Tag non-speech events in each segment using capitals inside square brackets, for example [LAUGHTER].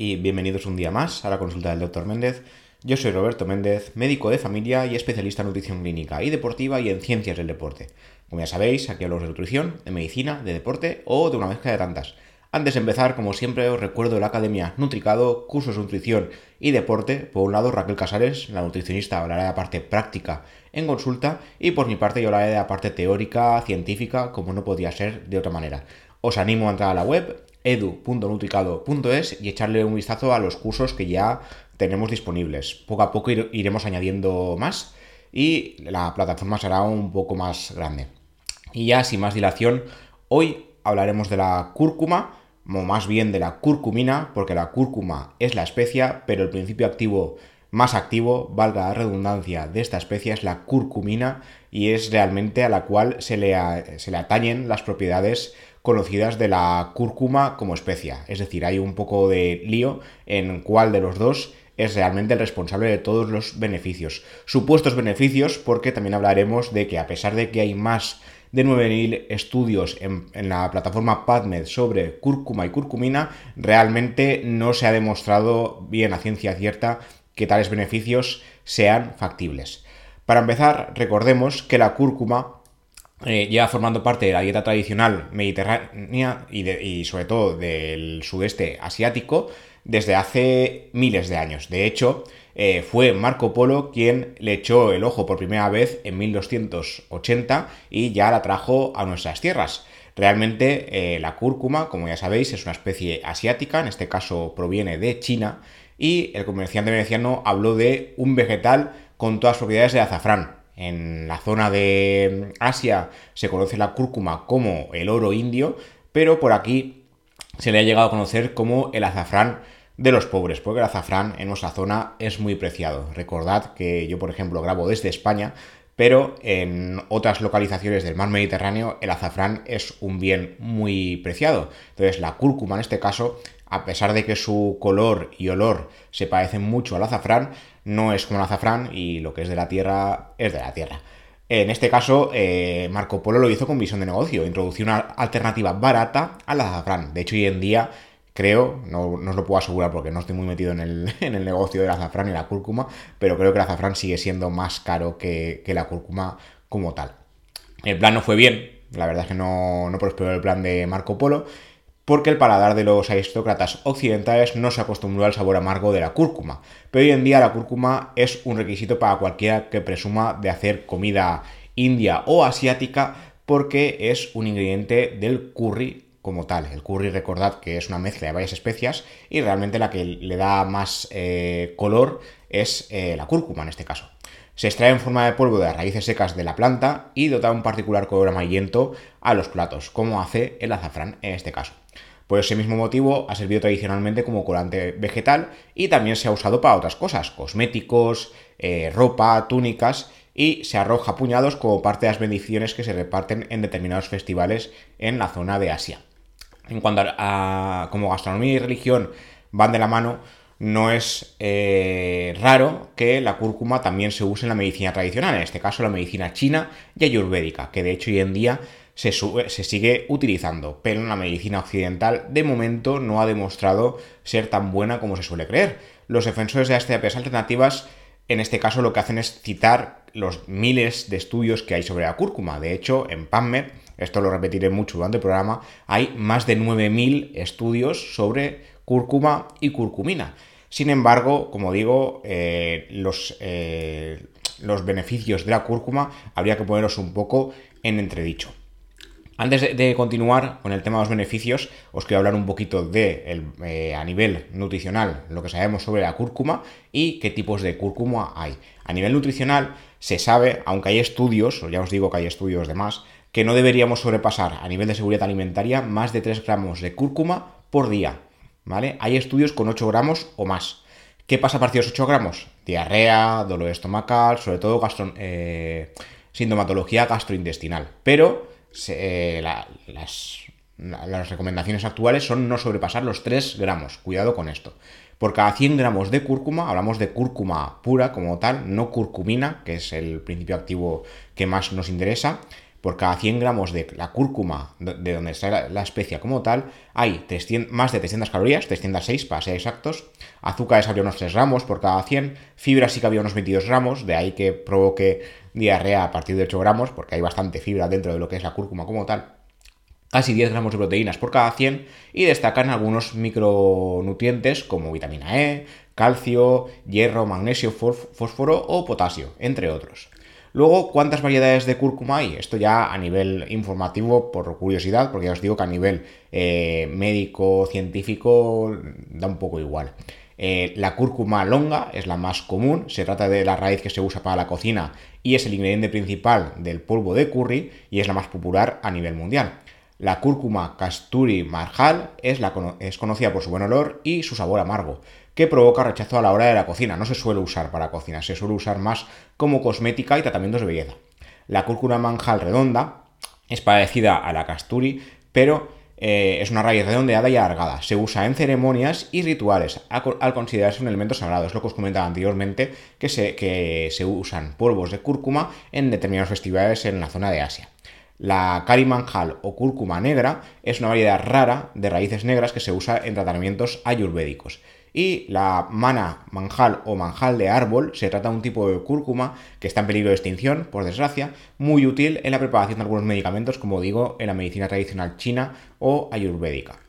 y bienvenidos un día más a la consulta del Dr. Méndez. Yo soy Roberto Méndez, médico de familia y especialista en nutrición clínica y deportiva y en ciencias del deporte. Como ya sabéis, aquí hablamos de nutrición, de medicina, de deporte o de una mezcla de tantas. Antes de empezar, como siempre, os recuerdo la Academia Nutricado, cursos de nutrición y deporte. Por un lado, Raquel Casares, la nutricionista, hablará de la parte práctica en consulta y por mi parte yo hablaré de la parte teórica, científica, como no podía ser de otra manera. Os animo a entrar a la web edu.nutricado.es y echarle un vistazo a los cursos que ya tenemos disponibles. Poco a poco iremos añadiendo más y la plataforma será un poco más grande. Y ya sin más dilación, hoy hablaremos de la cúrcuma, o más bien de la curcumina, porque la cúrcuma es la especia, pero el principio activo más activo, valga la redundancia, de esta especia es la curcumina y es realmente a la cual se le, se le atañen las propiedades conocidas de la cúrcuma como especia. Es decir, hay un poco de lío en cuál de los dos es realmente el responsable de todos los beneficios. Supuestos beneficios, porque también hablaremos de que a pesar de que hay más de 9.000 estudios en, la plataforma PubMed sobre cúrcuma y curcumina, realmente no se ha demostrado bien a ciencia cierta que tales beneficios sean factibles. Para empezar, recordemos que la cúrcuma eh, lleva formando parte de la dieta tradicional mediterránea y, sobre todo del sudeste asiático desde hace miles de años. De hecho, eh, fue Marco Polo quien le echó el ojo por primera vez en 1280 y ya la trajo a nuestras tierras. Realmente eh, la cúrcuma, como ya sabéis, es una especie asiática, en este caso proviene de China, y el comerciante veneciano habló de un vegetal con todas las propiedades de azafrán. En la zona de Asia se conoce la cúrcuma como el oro indio, pero por aquí se le ha llegado a conocer como el azafrán de los pobres, porque el azafrán en nuestra zona es muy preciado. Recordad que yo, por ejemplo, grabo desde España, pero en otras localizaciones del mar Mediterráneo el azafrán es un bien muy preciado. Entonces la cúrcuma en este caso a pesar de que su color y olor se parecen mucho al azafrán, no es como el azafrán y lo que es de la tierra es de la tierra. En este caso, eh, Marco Polo lo hizo con visión de negocio, introdució una alternativa barata al azafrán. De hecho, hoy en día, creo, no, os lo puedo asegurar porque no estoy muy metido en el, [LAUGHS] en el, negocio del azafrán y la cúrcuma, pero creo que el azafrán sigue siendo más caro que, que la cúrcuma como tal. El plan no fue bien, la verdad es que no, no prosperó el plan de Marco Polo porque el paladar de los aristócratas occidentales no se acostumbró al sabor amargo de la cúrcuma. Pero hoy en día la cúrcuma es un requisito para cualquiera que presuma de hacer comida india o asiática porque es un ingrediente del curry como tal. El curry, recordad que es una mezcla de varias especias y realmente la que le da más eh, color es eh, la cúrcuma en este caso. Se extrae en forma de polvo de las raíces secas de la planta y dota un particular color amarillento a los platos, como hace el azafrán en este caso. Por ese mismo motivo ha servido tradicionalmente como colorante vegetal y también se ha usado para otras cosas, cosméticos, eh, ropa, túnicas y se arroja puñados como parte de las bendiciones que se reparten en determinados festivales en la zona de Asia. En cuanto a, como gastronomía y religión van de la mano, no es eh, raro que la cúrcuma también se use en la medicina tradicional, en este caso la medicina china y ayurvédica, que de hecho hoy en día se, se, sigue utilizando, pero en la medicina occidental de momento no ha demostrado ser tan buena como se suele creer. Los defensores de las terapias alternativas en este caso lo que hacen es citar los miles de estudios que hay sobre la cúrcuma. De hecho, en PubMed, esto lo repetiré mucho durante el programa, hay más de 9.000 estudios sobre cúrcuma y curcumina. Sin embargo, como digo, eh, los, eh, los beneficios de la cúrcuma habría que ponerlos un poco en entredicho. Antes de, continuar con el tema de los beneficios, os quiero hablar un poquito de eh, a nivel nutricional lo que sabemos sobre la cúrcuma y qué tipos de cúrcuma hay. A nivel nutricional se sabe, aunque hay estudios, o ya os digo que hay estudios de más, que no deberíamos sobrepasar a nivel de seguridad alimentaria más de 3 gramos de cúrcuma por día. ¿Vale? Hay estudios con 8 gramos o más. ¿Qué pasa a partir de los 8 gramos? Diarrea, dolor estomacal, sobre todo eh, sintomatología gastrointestinal. Pero eh, las, las recomendaciones actuales son no sobrepasar los 3 gramos. Cuidado con esto. Por cada 100 gramos de cúrcuma, hablamos de cúrcuma pura como tal, no curcumina, que es el principio activo que más nos interesa. Por cada 100 gramos de la cúrcuma, de donde está la, especia como tal, hay más de 300 calorías, 306 para ser exactos, azúcares habría unos 3 gramos por cada 100, fibra sí que había unos 22 gramos, de ahí que provoque diarrea a partir de 8 gramos, porque hay bastante fibra dentro de lo que es la cúrcuma como tal, casi 10 gramos de proteínas por cada 100 y destacan algunos micronutrientes como vitamina E, calcio, hierro, magnesio, fósforo o potasio, entre otros. Luego, ¿cuántas variedades de cúrcuma hay? Esto ya a nivel informativo, por curiosidad, porque ya os digo que a nivel eh, médico, científico, da un poco igual. Eh, la cúrcuma longa es la más común, se trata de la raíz que se usa para la cocina y es el ingrediente principal del polvo de curry y es la más popular a nivel mundial. La cúrcuma casturi marjal es, conocida por su buen olor y su sabor amargo que provoca rechazo a la hora de la cocina. No se suele usar para cocina, se suele usar más como cosmética y tratamientos de belleza. La cúrcuma manjal redonda es parecida a la casturi, pero eh, es una raíz redondeada y alargada. Se usa en ceremonias y rituales al considerarse un elemento sagrado. Es lo que os comentaba anteriormente, que se, que se usan polvos de cúrcuma en determinados festivales en la zona de Asia. La cari manjal o cúrcuma negra es una variedad rara de raíces negras que se usa en tratamientos ayurvédicos. Y la mana manjal o manjal de árbol se trata de un tipo de cúrcuma que está en peligro de extinción, por desgracia, muy útil en la preparación de algunos medicamentos, como digo, en la medicina tradicional china o ayurvédica.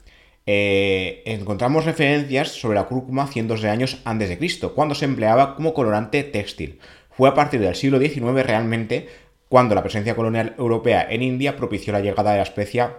Eh, encontramos referencias sobre la cúrcuma cientos de años antes de Cristo, cuando se empleaba como colorante textil. Fue a partir del siglo XIX realmente cuando la presencia colonial europea en India propició la llegada de la especia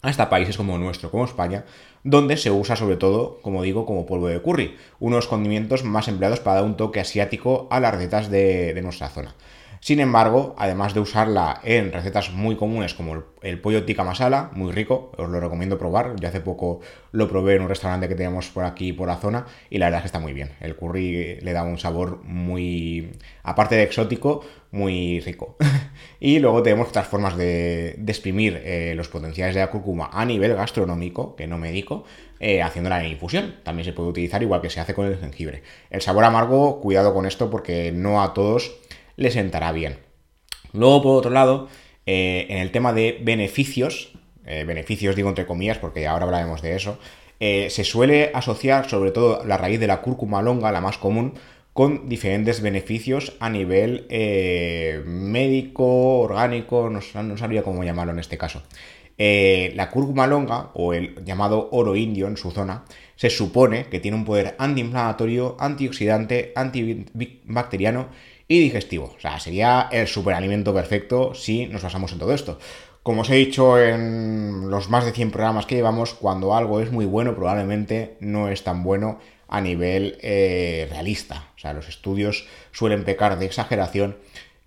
hasta países como nuestro, como España, donde se usa sobre todo, como digo, como polvo de curry, unos condimentos más empleados para dar un toque asiático a las recetas de, nuestra zona. Sin embargo, además de usarla en recetas muy comunes como el, pollo tikka masala, muy rico, os lo recomiendo probar. Yo hace poco lo probé en un restaurante que tenemos por aquí, por la zona, y la verdad es que está muy bien. El curry le da un sabor muy, aparte de exótico, muy rico. [LAUGHS] y luego tenemos otras formas de, exprimir eh, los potenciales de la cúrcuma a nivel gastronómico, que no médico, eh, haciéndola en infusión. También se puede utilizar igual que se hace con el jengibre. El sabor amargo, cuidado con esto porque no a todos les sentará bien. Luego, por otro lado, eh, en el tema de beneficios, beneficios digo entre comillas porque ahora hablaremos de eso, se suele asociar sobre todo la raíz de la cúrcuma longa, la más común, con diferentes beneficios a nivel eh, médico, orgánico, no, sabría cómo llamarlo en este caso. Eh, la cúrcuma longa, o el llamado oro indio en su zona, se supone que tiene un poder antiinflamatorio, antioxidante, antibacteriano y digestivo. O sea, sería el superalimento perfecto si nos basamos en todo esto. Como os he dicho en los más de 100 programas que llevamos, cuando algo es muy bueno, probablemente no es tan bueno a nivel eh, realista. O sea, los estudios suelen pecar de exageración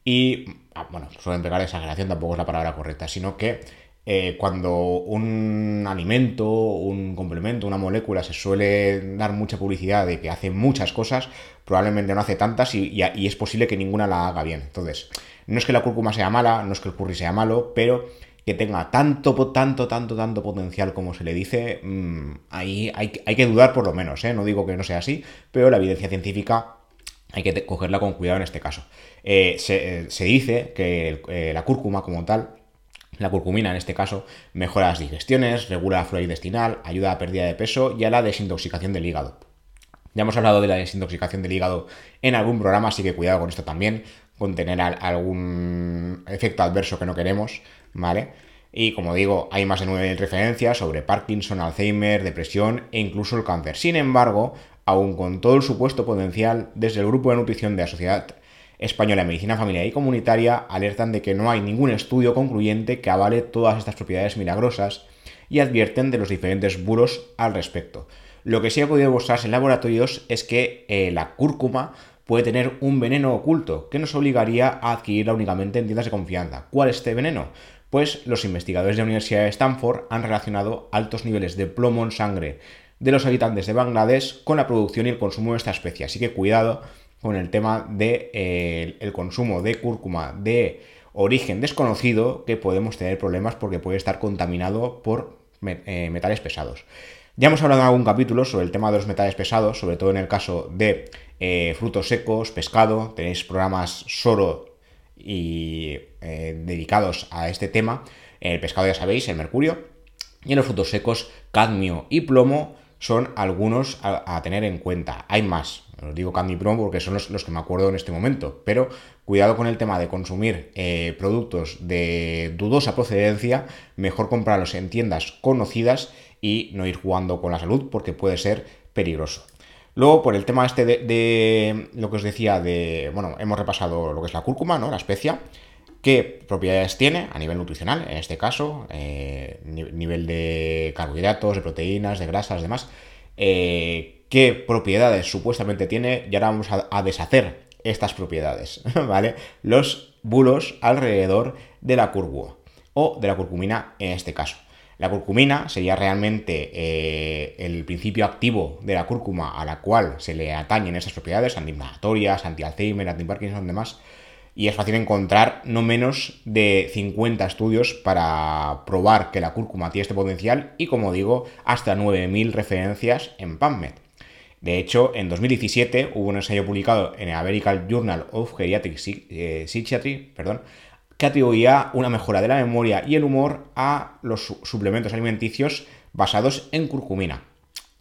y, ah, bueno, suelen pecar de exageración tampoco es la palabra correcta, sino que eh, cuando un alimento, un complemento, una molécula se suele dar mucha publicidad de que hace muchas cosas, probablemente no hace tantas y, es posible que ninguna la haga bien. Entonces, no es que la cúrcuma sea mala, no es que el curry sea malo, pero que tenga tanto, tanto, tanto, tanto potencial como se le dice, mm, ahí hay, que dudar por lo menos, ¿eh? no digo que no sea así, pero la evidencia científica hay que cogerla con cuidado en este caso. Eh, se, dice que la cúrcuma como tal, la curcumina en este caso, mejora las digestiones, regula la flora intestinal, ayuda a la pérdida de peso y a la desintoxicación del hígado. Ya hemos hablado de la desintoxicación del hígado en algún programa, así que cuidado con esto también, con tener algún efecto adverso que no queremos. ¿vale? Y como digo, hay más de 9.000 referencias sobre Parkinson, Alzheimer, depresión e incluso el cáncer. Sin embargo, aun con todo el supuesto potencial, desde el Grupo de Nutrición de la Sociedad Española de Medicina Familiar y Comunitaria alertan de que no hay ningún estudio concluyente que avale todas estas propiedades milagrosas y advierten de los diferentes bulos al respecto. Lo que sí ha podido demostrarse en laboratorios es que eh, la cúrcuma puede tener un veneno oculto que nos obligaría a adquirirla únicamente en tiendas de confianza. ¿Cuál es este veneno? pues los investigadores de la Universidad de Stanford han relacionado altos niveles de plomo en sangre de los habitantes de Bangladesh con la producción y el consumo de esta especie. Así que cuidado con el tema de, eh, el consumo de cúrcuma de origen desconocido, que podemos tener problemas porque puede estar contaminado por eh, metales pesados. Ya hemos hablado en algún capítulo sobre el tema de los metales pesados, sobre todo en el caso de eh, frutos secos, pescado. Tenéis programas Soro y dedicados a este tema. En el pescado ya sabéis, el mercurio. Y en los frutos secos, cadmio y plomo son algunos a, tener en cuenta. Hay más, os digo cadmio y plomo porque son los, que me acuerdo en este momento. Pero cuidado con el tema de consumir eh, productos de dudosa procedencia. Mejor comprarlos en tiendas conocidas y no ir jugando con la salud porque puede ser peligroso. Luego, por el tema este de, lo que os decía de, bueno, hemos repasado lo que es la cúrcuma, ¿no? La especia. ¿Qué propiedades tiene a nivel nutricional? En este caso, eh, nivel de carbohidratos, de proteínas, de grasas, demás. Eh, ¿Qué propiedades supuestamente tiene? Y ahora vamos a, deshacer estas propiedades, [LAUGHS] ¿vale? Los bulos alrededor de la cúrcuma o de la curcumina en este caso. La curcumina sería realmente eh, el principio activo de la cúrcuma a la cual se le atañen esas propiedades antiinflamatorias, anti-Alzheimer, anti-Parkinson demás. Y es fácil encontrar no menos de 50 estudios para probar que la cúrcuma tiene este potencial y, como digo, hasta 9.000 referencias en PubMed. De hecho, en 2017 hubo un ensayo publicado en el American Journal of Geriatric eh, Psychiatry que atribuía una mejora de la memoria y el humor a los suplementos alimenticios basados en curcumina.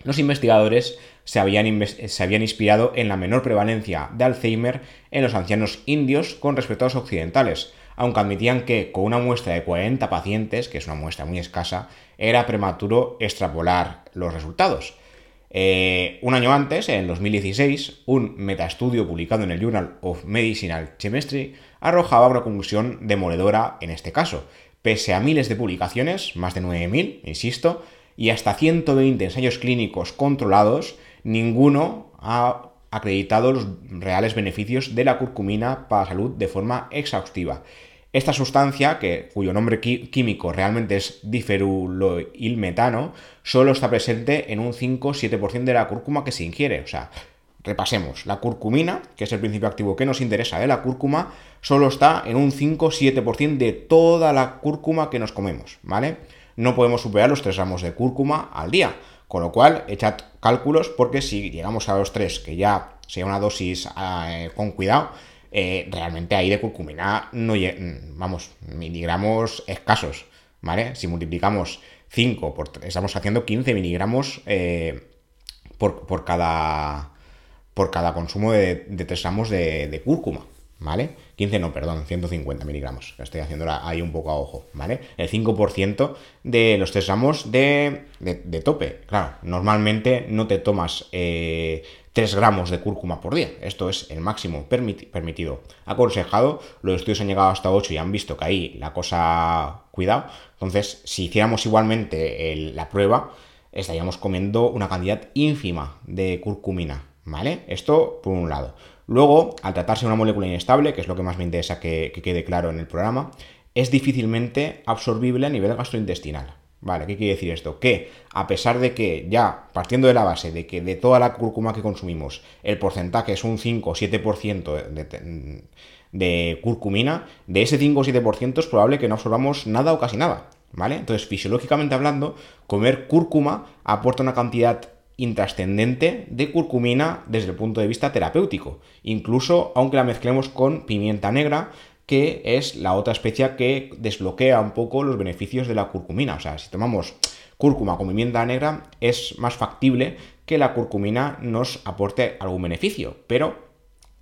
Los investigadores se habían, inspirado en la menor prevalencia de Alzheimer en los ancianos indios con respecto a los occidentales, aunque admitían que con una muestra de 40 pacientes, que es una muestra muy escasa, era prematuro extrapolar los resultados. Eh, un año antes, en 2016, un metaestudio publicado en el Journal of Medicinal Chemistry arrojaba una conclusión demoledora en este caso. Pese a miles de publicaciones, más de 9.000, insisto, y hasta 120 ensayos clínicos controlados, ninguno ha acreditado los reales beneficios de la curcumina para la salud de forma exhaustiva. Esta sustancia, que, cuyo nombre químico realmente es diferuloilmetano, solo está presente en un 5-7% de la cúrcuma que se ingiere. O sea, repasemos, la curcumina, que es el principio activo que nos interesa de la cúrcuma, solo está en un 5-7% de toda la cúrcuma que nos comemos, ¿vale? No podemos superar los 3 gramos de cúrcuma al día, con lo cual echad cálculos porque si llegamos a los 3, que ya sea una dosis eh, con cuidado, eh, realmente ahí de curcumina no mm, vamos, miligramos escasos, ¿vale? Si multiplicamos 5 por estamos haciendo 15 miligramos eh, por, cada por cada consumo de, 3 gramos de, cúrcuma, ¿vale? 15 no, perdón, 150 miligramos. Estoy haciendo ahí un poco a ojo, ¿vale? El 5% de los 3 gramos de, tope. Claro, normalmente no te tomas eh, 3 gramos de cúrcuma por día. Esto es el máximo permitido. Aconsejado, los estudios han llegado hasta 8 y han visto que ahí la cosa... Cuidado. Entonces, si hiciéramos igualmente la prueba, estaríamos comiendo una cantidad ínfima de curcumina, ¿vale? Esto por un lado. Luego, al tratarse de una molécula inestable, que es lo que más me interesa que quede claro en el programa, es difícilmente absorbible a nivel gastrointestinal. Vale, ¿qué quiere decir esto? Que a pesar de que ya, partiendo de la base de que de toda la cúrcuma que consumimos, el porcentaje es un 5 o 7% de, de curcumina, de ese 5 o 7% es probable que no absorbamos nada o casi nada. ¿Vale? Entonces, fisiológicamente hablando, comer cúrcuma aporta una cantidad intrascendente de curcumina desde el punto de vista terapéutico, incluso aunque la mezclemos con pimienta negra, que es la otra especia que desbloquea un poco los beneficios de la curcumina. O sea, si tomamos cúrcuma con pimienta negra, es más factible que la curcumina nos aporte algún beneficio. Pero,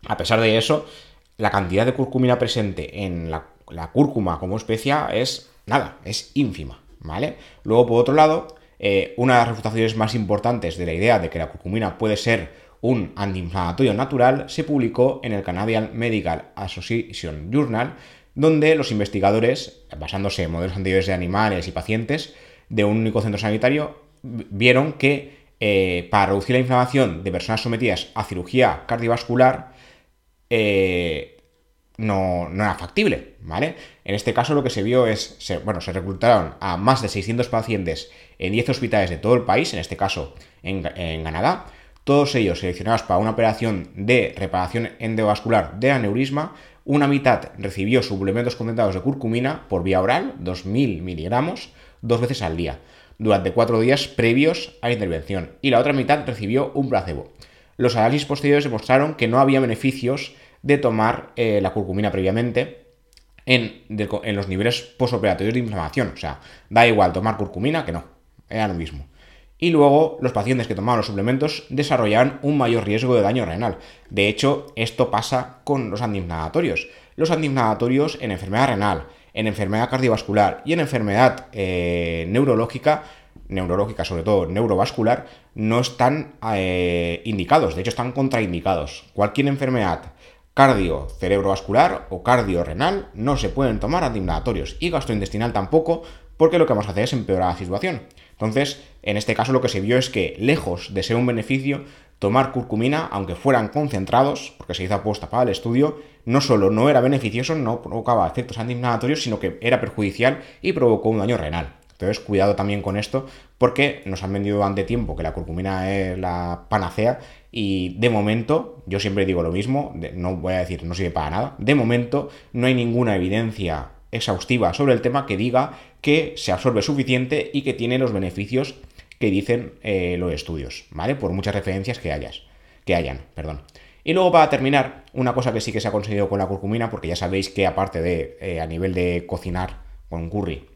a pesar de eso, la cantidad de curcumina presente en la, cúrcuma como especia es nada, es ínfima, ¿vale? Luego, por otro lado, eh, una de las refutaciones más importantes de la idea de que la curcumina puede ser un antiinflamatorio natural, se publicó en el Canadian Medical Association Journal, donde los investigadores, basándose en modelos anteriores de animales y pacientes de un único centro sanitario, vieron que eh, para reducir la inflamación de personas sometidas a cirugía cardiovascular eh, no, era factible, ¿vale? En este caso lo que se vio es, bueno, se reclutaron a más de 600 pacientes en 10 hospitales de todo el país, en este caso en, en Canadá, todos ellos seleccionados para una operación de reparación endovascular de aneurisma, una mitad recibió suplementos concentrados de curcumina por vía oral, 2.000 miligramos, dos veces al día, durante cuatro días previos a la intervención, y la otra mitad recibió un placebo. Los análisis posteriores demostraron que no había beneficios de tomar eh, la curcumina previamente en, los niveles postoperatorios de inflamación. O sea, da igual tomar curcumina que no, era lo mismo y luego los pacientes que tomaban los suplementos desarrollaban un mayor riesgo de daño renal. De hecho, esto pasa con los antiinflamatorios. Los antiinflamatorios en enfermedad renal, en enfermedad cardiovascular y en enfermedad eh, neurológica, neurológica sobre todo neurovascular, no están eh, indicados, de hecho están contraindicados. Cualquier enfermedad cardio cerebrovascular o cardio renal no se pueden tomar antiinflamatorios y gastrointestinal tampoco porque lo que vamos a hacer es empeorar la situación. Entonces, en este caso lo que se vio es que, lejos de ser un beneficio, tomar curcumina, aunque fueran concentrados, porque se hizo apuesta para el estudio, no solo no era beneficioso, no provocaba efectos antiinflamatorios, sino que era perjudicial y provocó un daño renal. Entonces, cuidado también con esto, porque nos han vendido durante tiempo que la curcumina es la panacea y de momento, yo siempre digo lo mismo, no voy a decir no sirve para nada, de momento no hay ninguna evidencia exhaustiva sobre el tema que diga que se absorbe suficiente y que tiene los beneficios que dicen eh, los estudios, ¿vale? Por muchas referencias que hayas, que hayan, perdón. Y luego para terminar, una cosa que sí que se ha conseguido con la curcumina, porque ya sabéis que aparte de eh, a nivel de cocinar con curry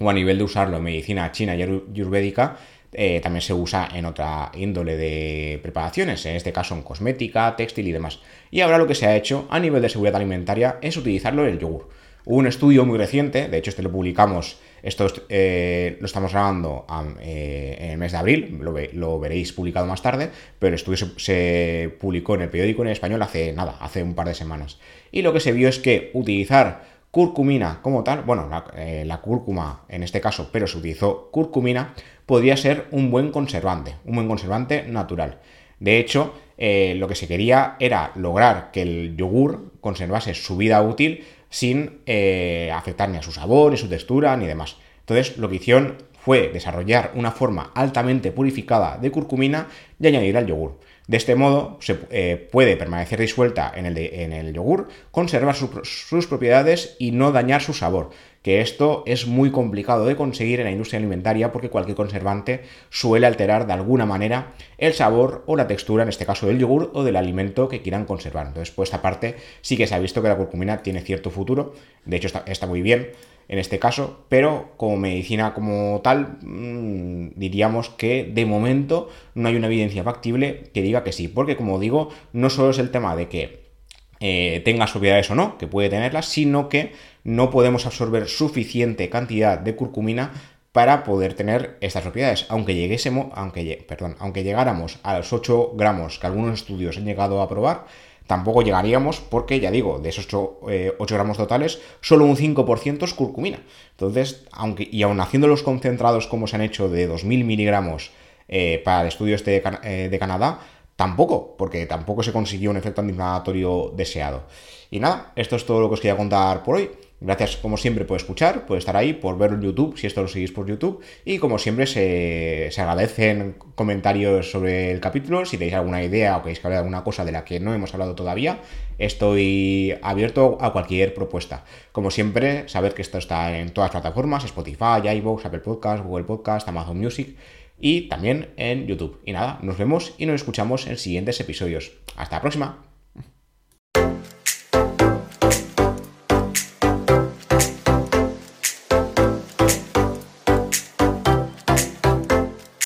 o a nivel de usarlo en medicina china y ayurvédica, eh, también se usa en otra índole de preparaciones, en este caso en cosmética, textil y demás. Y ahora lo que se ha hecho a nivel de seguridad alimentaria es utilizarlo en el yogur. Hubo un estudio muy reciente, de hecho este lo publicamos, esto eh, lo estamos grabando eh, en el mes de abril, lo, veréis publicado más tarde, pero el estudio se, publicó en el periódico en español hace nada, hace un par de semanas. Y lo que se vio es que utilizar curcumina como tal, bueno, la, eh, la cúrcuma en este caso, pero se utilizó curcumina, podría ser un buen conservante, un buen conservante natural. De hecho, lo que se quería era lograr que el yogur conservase su vida útil sin eh, afectar ni a su sabor, ni su textura, ni demás. Entonces, lo que hicieron fue desarrollar una forma altamente purificada de curcumina y añadir al yogur. De este modo, se eh, puede permanecer disuelta en el, en el yogur, conservar sus propiedades y no dañar su sabor que esto es muy complicado de conseguir en la industria alimentaria porque cualquier conservante suele alterar de alguna manera el sabor o la textura, en este caso del yogur o del alimento que quieran conservar. Entonces, por esta parte sí que se ha visto que la curcumina tiene cierto futuro, de hecho está, muy bien en este caso, pero como medicina como tal, mm, diríamos que de momento no hay una evidencia factible que diga que sí, porque como digo, no solo es el tema de que eh, tenga propiedades o no, que puede tenerlas, sino que no podemos absorber suficiente cantidad de curcumina para poder tener estas propiedades. Aunque lleguésemos, aunque, perdón, aunque llegáramos a los 8 gramos que algunos estudios han llegado a probar, tampoco llegaríamos porque, ya digo, de esos 8, eh, gramos totales, solo un 5% es curcumina. Entonces, aunque, y aun haciendo los concentrados como se han hecho de 2.000 miligramos eh, para el estudio este de, eh, de Canadá, tampoco, porque tampoco se consiguió un efecto antiinflamatorio deseado. Y nada, esto es todo lo que os quería contar por hoy. Gracias como siempre por escuchar, por estar ahí, por verlo en YouTube, si esto lo seguís por YouTube. Y como siempre se, agradecen comentarios sobre el capítulo, si tenéis alguna idea o queréis hablar de alguna cosa de la que no hemos hablado todavía, estoy abierto a cualquier propuesta. Como siempre, sabed que esto está en todas las plataformas, Spotify, iVoox, Apple Podcast, Google Podcast, Amazon Music y también en YouTube. Y nada, nos vemos y nos escuchamos en siguientes episodios. Hasta la próxima.